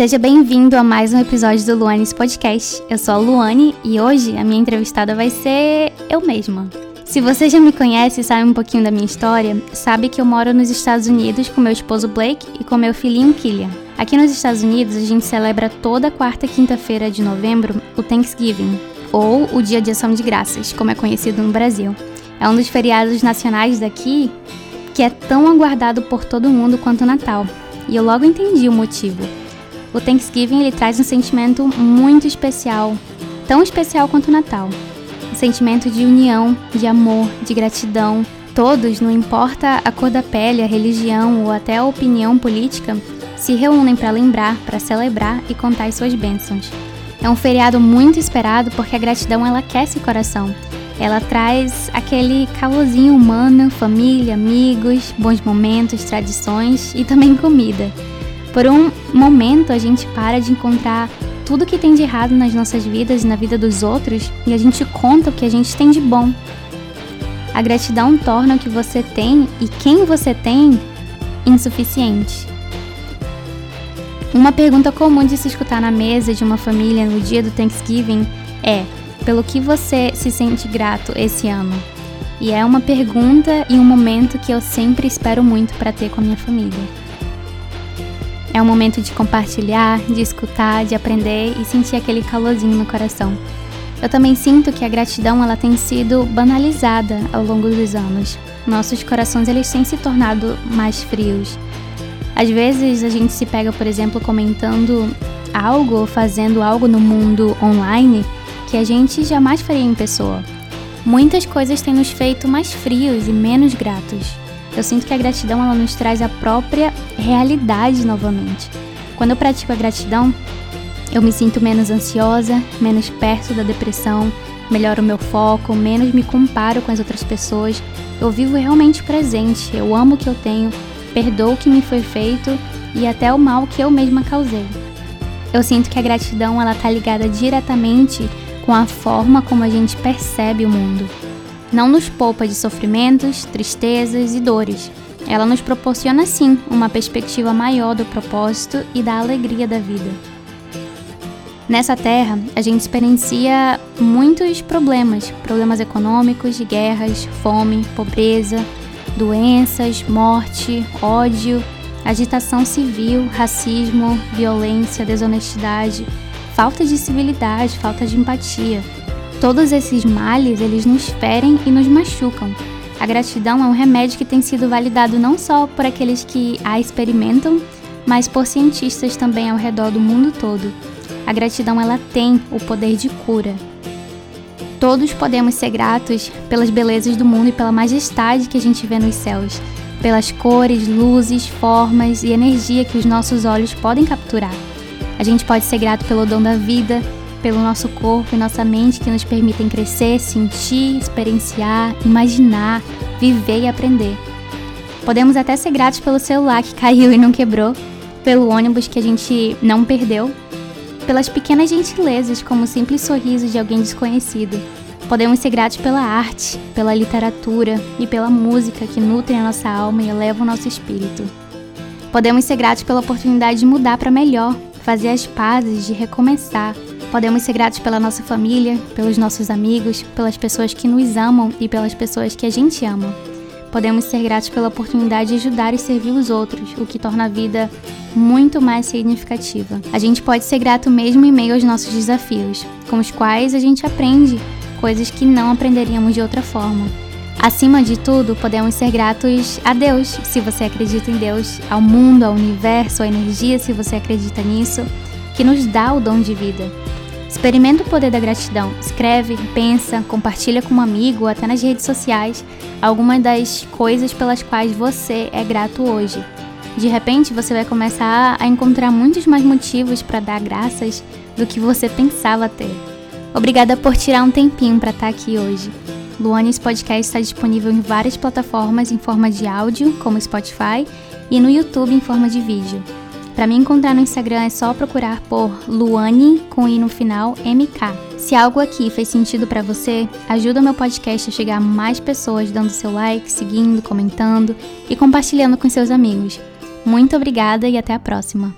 Seja bem-vindo a mais um episódio do Luanes Podcast. Eu sou a Luane e hoje a minha entrevistada vai ser eu mesma. Se você já me conhece e sabe um pouquinho da minha história, sabe que eu moro nos Estados Unidos com meu esposo Blake e com meu filhinho Killian. Aqui nos Estados Unidos, a gente celebra toda quarta e quinta-feira de novembro o Thanksgiving, ou o Dia de Ação de Graças, como é conhecido no Brasil. É um dos feriados nacionais daqui que é tão aguardado por todo mundo quanto o Natal. E eu logo entendi o motivo. O Thanksgiving ele traz um sentimento muito especial, tão especial quanto o Natal. Um sentimento de união, de amor, de gratidão. Todos, não importa a cor da pele, a religião ou até a opinião política, se reúnem para lembrar, para celebrar e contar as suas bênçãos. É um feriado muito esperado porque a gratidão ela aquece o coração. Ela traz aquele calorzinho humano, família, amigos, bons momentos, tradições e também comida. Por um momento a gente para de encontrar tudo que tem de errado nas nossas vidas e na vida dos outros e a gente conta o que a gente tem de bom. A gratidão torna o que você tem e quem você tem insuficiente. Uma pergunta comum de se escutar na mesa de uma família no dia do Thanksgiving é: pelo que você se sente grato esse ano? E é uma pergunta e um momento que eu sempre espero muito para ter com a minha família. É um momento de compartilhar, de escutar, de aprender e sentir aquele calorzinho no coração. Eu também sinto que a gratidão ela tem sido banalizada ao longo dos anos. Nossos corações eles têm se tornado mais frios. Às vezes a gente se pega, por exemplo, comentando algo ou fazendo algo no mundo online que a gente jamais faria em pessoa. Muitas coisas têm nos feito mais frios e menos gratos. Eu sinto que a gratidão ela nos traz a própria realidade novamente. Quando eu pratico a gratidão, eu me sinto menos ansiosa, menos perto da depressão, melhoro o meu foco, menos me comparo com as outras pessoas. Eu vivo realmente presente, eu amo o que eu tenho, perdoo o que me foi feito e até o mal que eu mesma causei. Eu sinto que a gratidão ela tá ligada diretamente com a forma como a gente percebe o mundo não nos poupa de sofrimentos, tristezas e dores. Ela nos proporciona, sim, uma perspectiva maior do propósito e da alegria da vida. Nessa terra, a gente experiencia muitos problemas: problemas econômicos, guerras, fome, pobreza, doenças, morte, ódio, agitação civil, racismo, violência, desonestidade, falta de civilidade, falta de empatia. Todos esses males, eles nos ferem e nos machucam. A gratidão é um remédio que tem sido validado não só por aqueles que a experimentam, mas por cientistas também ao redor do mundo todo. A gratidão ela tem o poder de cura. Todos podemos ser gratos pelas belezas do mundo e pela majestade que a gente vê nos céus, pelas cores, luzes, formas e energia que os nossos olhos podem capturar. A gente pode ser grato pelo dom da vida, pelo nosso corpo e nossa mente que nos permitem crescer, sentir, experienciar, imaginar, viver e aprender. Podemos até ser gratos pelo celular que caiu e não quebrou, pelo ônibus que a gente não perdeu, pelas pequenas gentilezas como o simples sorriso de alguém desconhecido. Podemos ser gratos pela arte, pela literatura e pela música que nutrem a nossa alma e elevam o nosso espírito. Podemos ser gratos pela oportunidade de mudar para melhor, fazer as pazes, de recomeçar, Podemos ser gratos pela nossa família, pelos nossos amigos, pelas pessoas que nos amam e pelas pessoas que a gente ama. Podemos ser gratos pela oportunidade de ajudar e servir os outros, o que torna a vida muito mais significativa. A gente pode ser grato mesmo em meio aos nossos desafios, com os quais a gente aprende coisas que não aprenderíamos de outra forma. Acima de tudo, podemos ser gratos a Deus, se você acredita em Deus, ao mundo, ao universo, à energia, se você acredita nisso, que nos dá o dom de vida. Experimenta o poder da gratidão. Escreve, pensa, compartilha com um amigo até nas redes sociais algumas das coisas pelas quais você é grato hoje. De repente, você vai começar a encontrar muitos mais motivos para dar graças do que você pensava ter. Obrigada por tirar um tempinho para estar tá aqui hoje. Luanes Podcast está disponível em várias plataformas em forma de áudio, como Spotify, e no YouTube em forma de vídeo. Para me encontrar no Instagram é só procurar por Luane com i no final MK. Se algo aqui fez sentido para você, ajuda o meu podcast a chegar a mais pessoas dando seu like, seguindo, comentando e compartilhando com seus amigos. Muito obrigada e até a próxima.